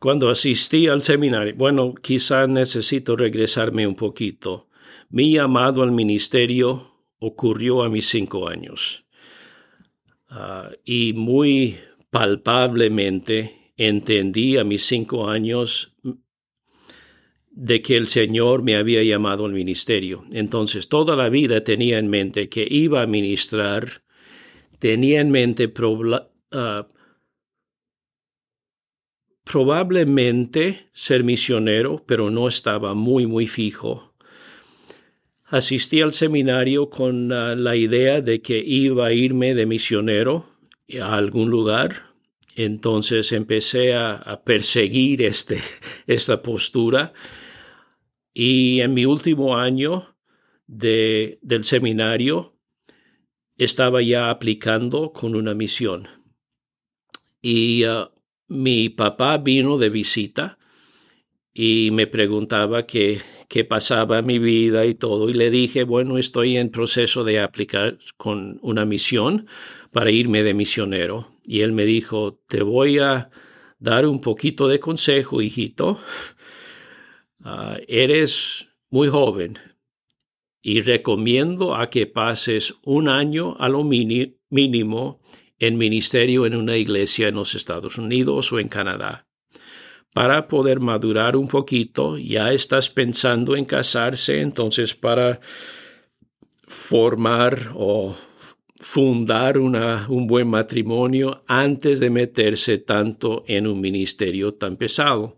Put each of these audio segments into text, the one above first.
cuando asistí al seminario, bueno, quizá necesito regresarme un poquito. Mi llamado al ministerio ocurrió a mis cinco años. Ah, y muy palpablemente entendí a mis cinco años de que el Señor me había llamado al ministerio. Entonces, toda la vida tenía en mente que iba a ministrar, tenía en mente ah, probablemente ser misionero, pero no estaba muy, muy fijo. Asistí al seminario con ah, la idea de que iba a irme de misionero a algún lugar. Entonces empecé a, perseguir este, esta postura. Y en mi último año de, del seminario estaba ya aplicando con una misión. Y ah, mi papá vino de visita y me preguntaba qué, qué pasaba en mi vida y todo. Y le dije, bueno, estoy en proceso de aplicar con una misión para irme de misionero. Y él me dijo, te voy a dar un poquito de consejo, hijito. Ah, eres muy joven y recomiendo a que pases un año a lo mínimo en ministerio en una iglesia en los Estados Unidos o en Canadá. Para poder madurar un poquito, ya estás pensando en casarse, entonces para formar o fundar una, un buen matrimonio antes de meterse tanto en un ministerio tan pesado.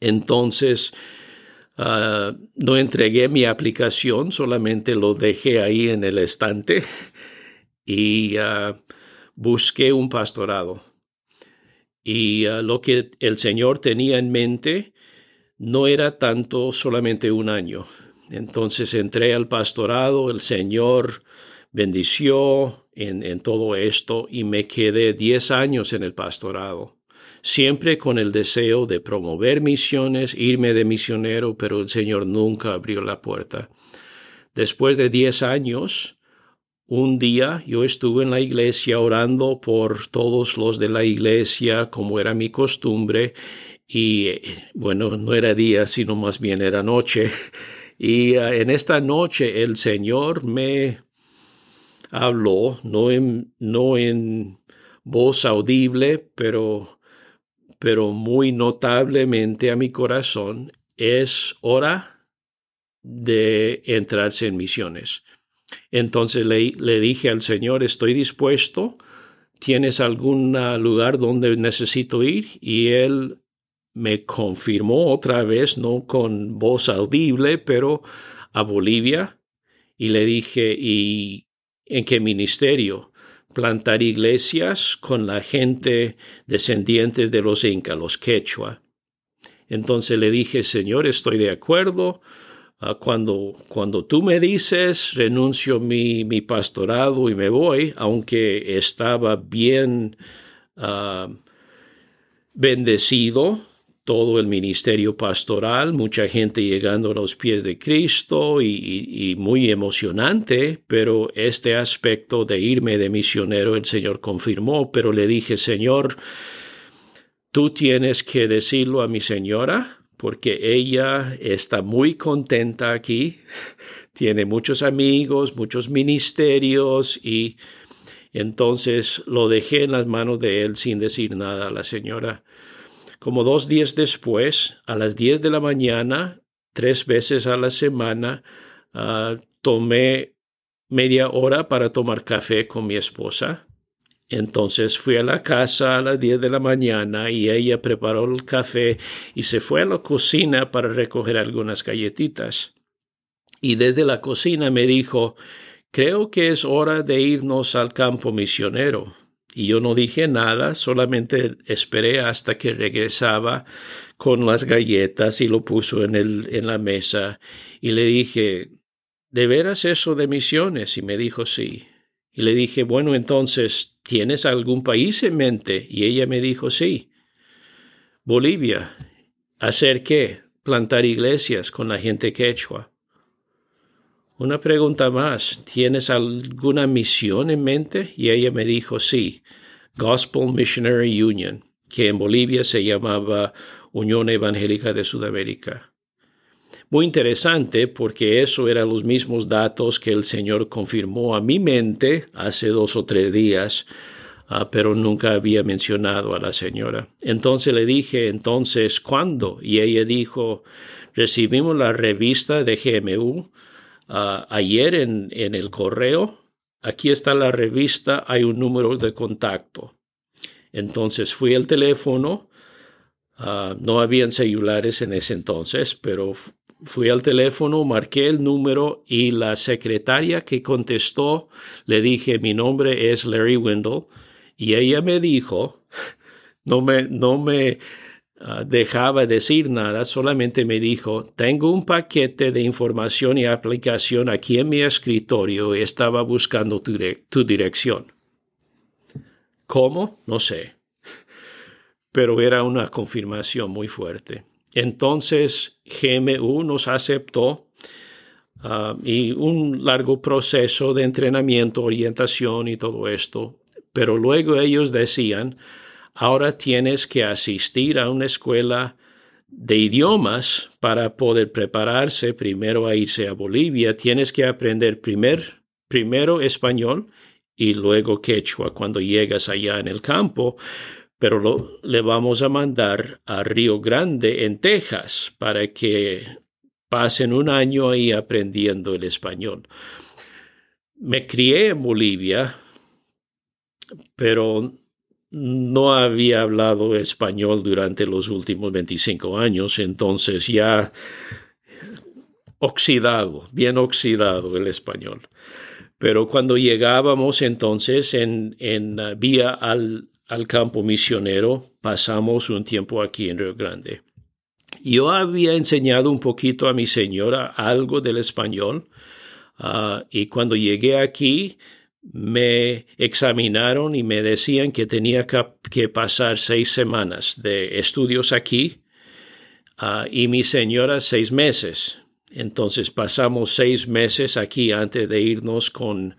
Entonces, ah, no entregué mi aplicación, solamente lo dejé ahí en el estante y ah, busqué un pastorado. Y ah, lo que el Señor tenía en mente no era tanto solamente un año. Entonces entré al pastorado, el Señor bendició en, en todo esto y me quedé 10 años en el pastorado siempre con el deseo de promover misiones, irme de misionero, pero el Señor nunca abrió la puerta. Después de 10 años, un día yo estuve en la iglesia orando por todos los de la iglesia, como era mi costumbre, y bueno, no era día, sino más bien era noche. Y ah, en esta noche el Señor me habló, no en, no en voz audible, pero, pero muy notablemente a mi corazón, es hora de entrarse en misiones. Entonces le, dije al Señor, estoy dispuesto, ¿tienes algún lugar donde necesito ir? Y él me confirmó otra vez, no con voz audible, pero a Bolivia. Y le dije, ¿y en qué ministerio? Plantar iglesias con la gente descendientes de los incas, los quechua. Entonces le dije, Señor, estoy de acuerdo, Ah, cuando, cuando tú me dices, renuncio mi, mi pastorado y me voy, aunque estaba bien ah, bendecido todo el ministerio pastoral, mucha gente llegando a los pies de Cristo y, muy emocionante, pero este aspecto de irme de misionero el Señor confirmó, pero le dije, Señor, tú tienes que decirlo a mi señora, porque ella está muy contenta aquí, tiene muchos amigos, muchos ministerios y entonces lo dejé en las manos de él sin decir nada a la señora. Como dos días después, a las diez de la mañana, tres veces a la semana, ah, tomé media hora para tomar café con mi esposa entonces fui a la casa a las 10 de la mañana y ella preparó el café y se fue a la cocina para recoger algunas galletitas. Y desde la cocina me dijo, creo que es hora de irnos al campo misionero. Y yo no dije nada, solamente esperé hasta que regresaba con las galletas y lo puso en, el, en la mesa. Y le dije, ¿de veras eso de misiones? Y me dijo, sí. Y le dije, bueno, entonces, ¿tienes algún país en mente? Y ella me dijo, sí. Bolivia. ¿Hacer qué? Plantar iglesias con la gente quechua. Una pregunta más. ¿Tienes alguna misión en mente? Y ella me dijo, sí. Gospel Missionary Union. que en Bolivia se llamaba Unión Evangélica de Sudamérica. Muy interesante porque eso eran los mismos datos que el Señor confirmó a mi mente hace dos o tres días, ah, pero nunca había mencionado a la señora. Entonces le dije, entonces, ¿cuándo? Y ella dijo, recibimos la revista de GMU ah, ayer en, en el correo. Aquí está la revista, hay un número de contacto. Entonces fui al teléfono, ah, no habían celulares en ese entonces, pero fui al teléfono, marqué el número y la secretaria que contestó le dije, mi nombre es Larry Wendell y ella me dijo, no me, no me ah, dejaba decir nada, solamente me dijo, tengo un paquete de información y aplicación aquí en mi escritorio y estaba buscando tu dirección. ¿Cómo? No sé. Pero era una confirmación muy fuerte. Entonces GMU nos aceptó ah, y un largo proceso de entrenamiento, orientación y todo esto. Pero luego ellos decían, ahora tienes que asistir a una escuela de idiomas para poder prepararse primero a irse a Bolivia. Tienes que aprender primer, primero español y luego quechua cuando llegas allá en el campo, pero lo, le vamos a mandar a Río Grande, en Texas, para que pasen un año ahí aprendiendo el español. Me crié en Bolivia, pero no había hablado español durante los últimos 25 años, entonces ya oxidado, bien oxidado el español. Pero cuando llegábamos entonces en, en uh, vía al, al campo misionero, pasamos un tiempo aquí en Río Grande. Yo había enseñado un poquito a mi señora algo del español uh, y cuando llegué aquí me examinaron y me decían que tenía que, pasar seis semanas de estudios aquí uh, y mi señora seis meses. Entonces pasamos seis meses aquí antes de irnos con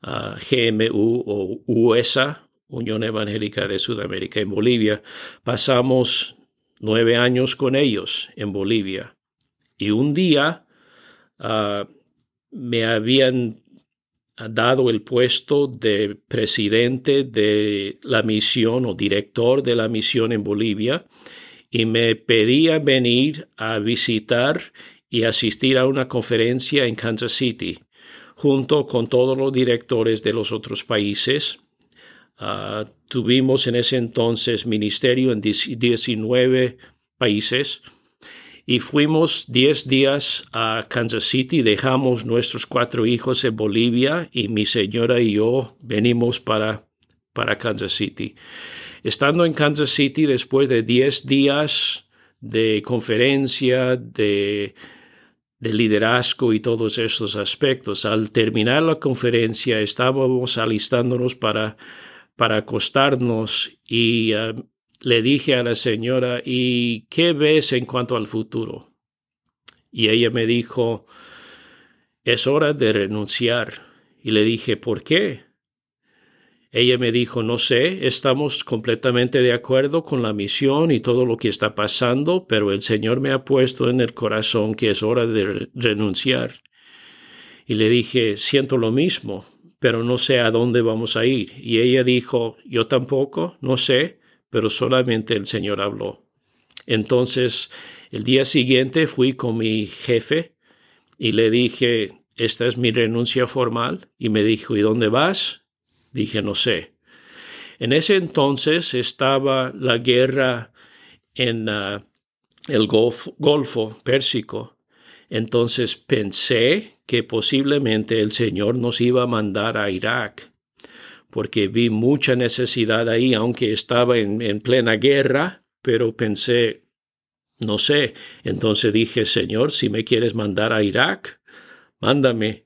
ah, GMU o USA, Unión Evangélica de Sudamérica en Bolivia. Pasamos nueve años con ellos en Bolivia. Y un día ah, me habían dado el puesto de presidente de la misión o director de la misión en Bolivia y me pedía venir a visitar y asistir a una conferencia en Kansas City, junto con todos los directores de los otros países. Ah, tuvimos en ese entonces ministerio en 19 países y fuimos 10 días a Kansas City, dejamos nuestros cuatro hijos en Bolivia y mi señora y yo venimos para, para Kansas City. Estando en Kansas City después de 10 días de conferencia, de de liderazgo y todos estos aspectos. Al terminar la conferencia estábamos alistándonos para, para acostarnos y eh, le dije a la señora, ¿y qué ves en cuanto al futuro? Y ella me dijo, es hora de renunciar. Y le dije, ¿por qué? Ella me dijo, no sé, estamos completamente de acuerdo con la misión y todo lo que está pasando, pero el Señor me ha puesto en el corazón que es hora de renunciar. Y le dije, siento lo mismo, pero no sé a dónde vamos a ir. Y ella dijo, yo tampoco, no sé, pero solamente el Señor habló. Entonces, el día siguiente fui con mi jefe y le dije, esta es mi renuncia formal. Y me dijo, ¿y dónde vas? Dije, no sé. En ese entonces estaba la guerra en ah, el Golfo, Golfo Pérsico. Entonces pensé que posiblemente el Señor nos iba a mandar a Irak, porque vi mucha necesidad ahí, aunque estaba en, en plena guerra, pero pensé, no sé. Entonces dije, Señor, si me quieres mandar a Irak, mándame.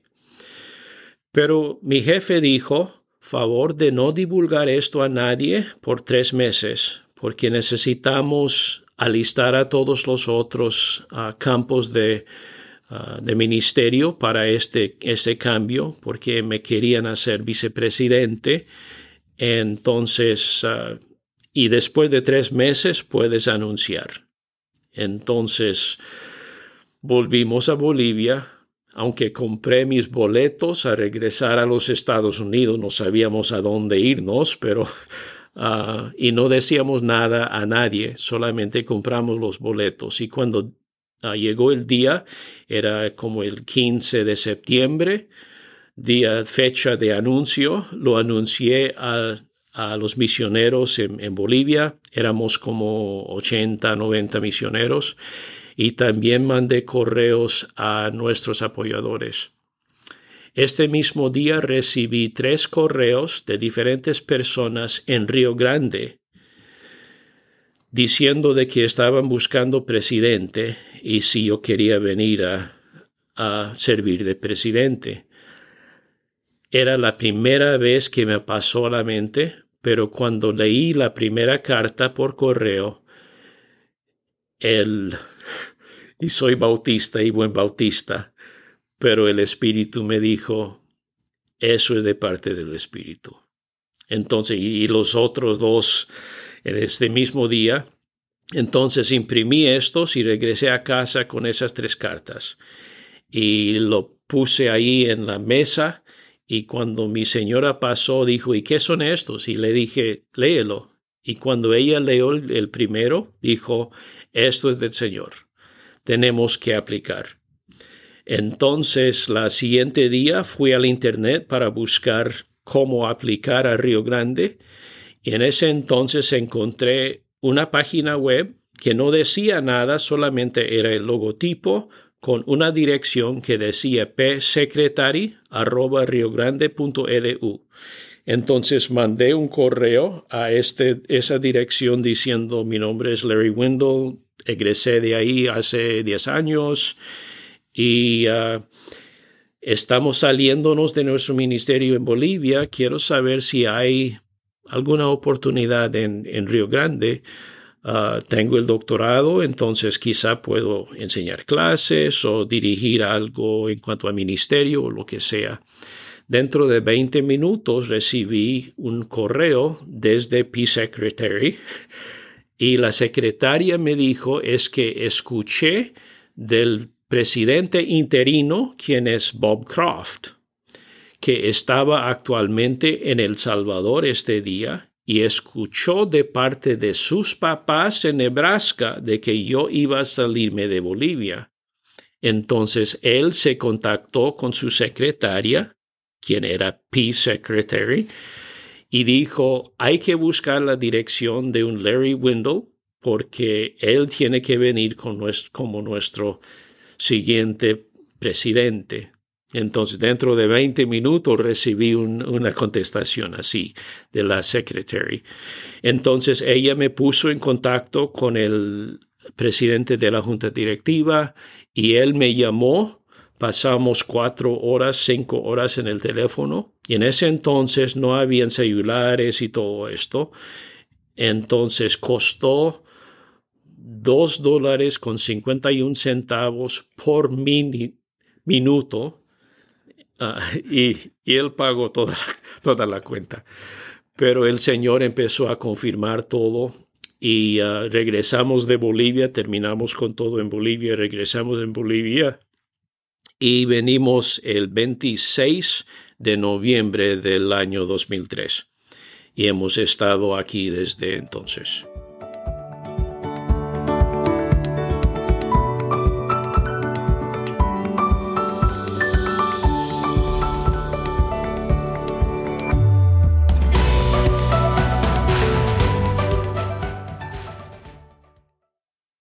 Pero mi jefe dijo, favor de no divulgar esto a nadie por tres meses, porque necesitamos alistar a todos los otros ah, campos de, ah, de, ministerio para este, este cambio, porque me querían hacer vicepresidente. Entonces, ah, y después de tres meses puedes anunciar. Entonces, volvimos a Bolivia, aunque compré mis boletos a regresar a los Estados Unidos, no sabíamos a dónde irnos, pero ah, y no decíamos nada a nadie, solamente compramos los boletos. Y cuando ah, llegó el día, era como el 15 de septiembre, día, fecha de anuncio, lo anuncié a, los misioneros en, en Bolivia, éramos como 80, 90 misioneros y también mandé correos a nuestros apoyadores. Este mismo día recibí tres correos de diferentes personas en Río Grande diciendo de que estaban buscando presidente y si yo quería venir a, a servir de presidente. Era la primera vez que me pasó a la mente, pero cuando leí la primera carta por correo, el y soy bautista y buen bautista, pero el Espíritu me dijo, eso es de parte del Espíritu. Entonces, y los otros dos en este mismo día, entonces imprimí estos y regresé a casa con esas tres cartas. Y lo puse ahí en la mesa y cuando mi señora pasó dijo, ¿y qué son estos? Y le dije, léelo. Y cuando ella leyó el primero, dijo, esto es del Señor tenemos que aplicar. Entonces, la siguiente día fui al Internet para buscar cómo aplicar a Río Grande y en ese entonces encontré una página web que no decía nada, solamente era el logotipo con una dirección que decía psecretary.riogrande.edu. Entonces mandé un correo a este, esa dirección diciendo mi nombre es Larry Windle, egresé de ahí hace 10 años y ah, estamos saliéndonos de nuestro ministerio en Bolivia. Quiero saber si hay alguna oportunidad en, en Río Grande. Ah, tengo el doctorado, entonces quizá puedo enseñar clases o dirigir algo en cuanto a ministerio o lo que sea. Dentro de 20 minutos recibí un correo desde Peace Secretary y la secretaria me dijo es que escuché del presidente interino, quien es Bob Croft, que estaba actualmente en El Salvador este día y escuchó de parte de sus papás en Nebraska de que yo iba a salirme de Bolivia. Entonces él se contactó con su secretaria, quien era Peace Secretary, y dijo, hay que buscar la dirección de un Larry Windle porque él tiene que venir como nuestro siguiente presidente. Entonces, dentro de 20 minutos recibí una contestación así de la secretary. Entonces, ella me puso en contacto con el presidente de la junta directiva y él me llamó pasamos cuatro horas, cinco horas en el teléfono. Y en ese entonces no habían celulares y todo esto. Entonces costó dos dólares con cincuenta y un centavos por minuto. Ah, y, él pagó toda, toda la cuenta. Pero el Señor empezó a confirmar todo y ah, regresamos de Bolivia, terminamos con todo en Bolivia, regresamos en Bolivia y venimos el 26 de noviembre del año 2003 y hemos estado aquí desde entonces.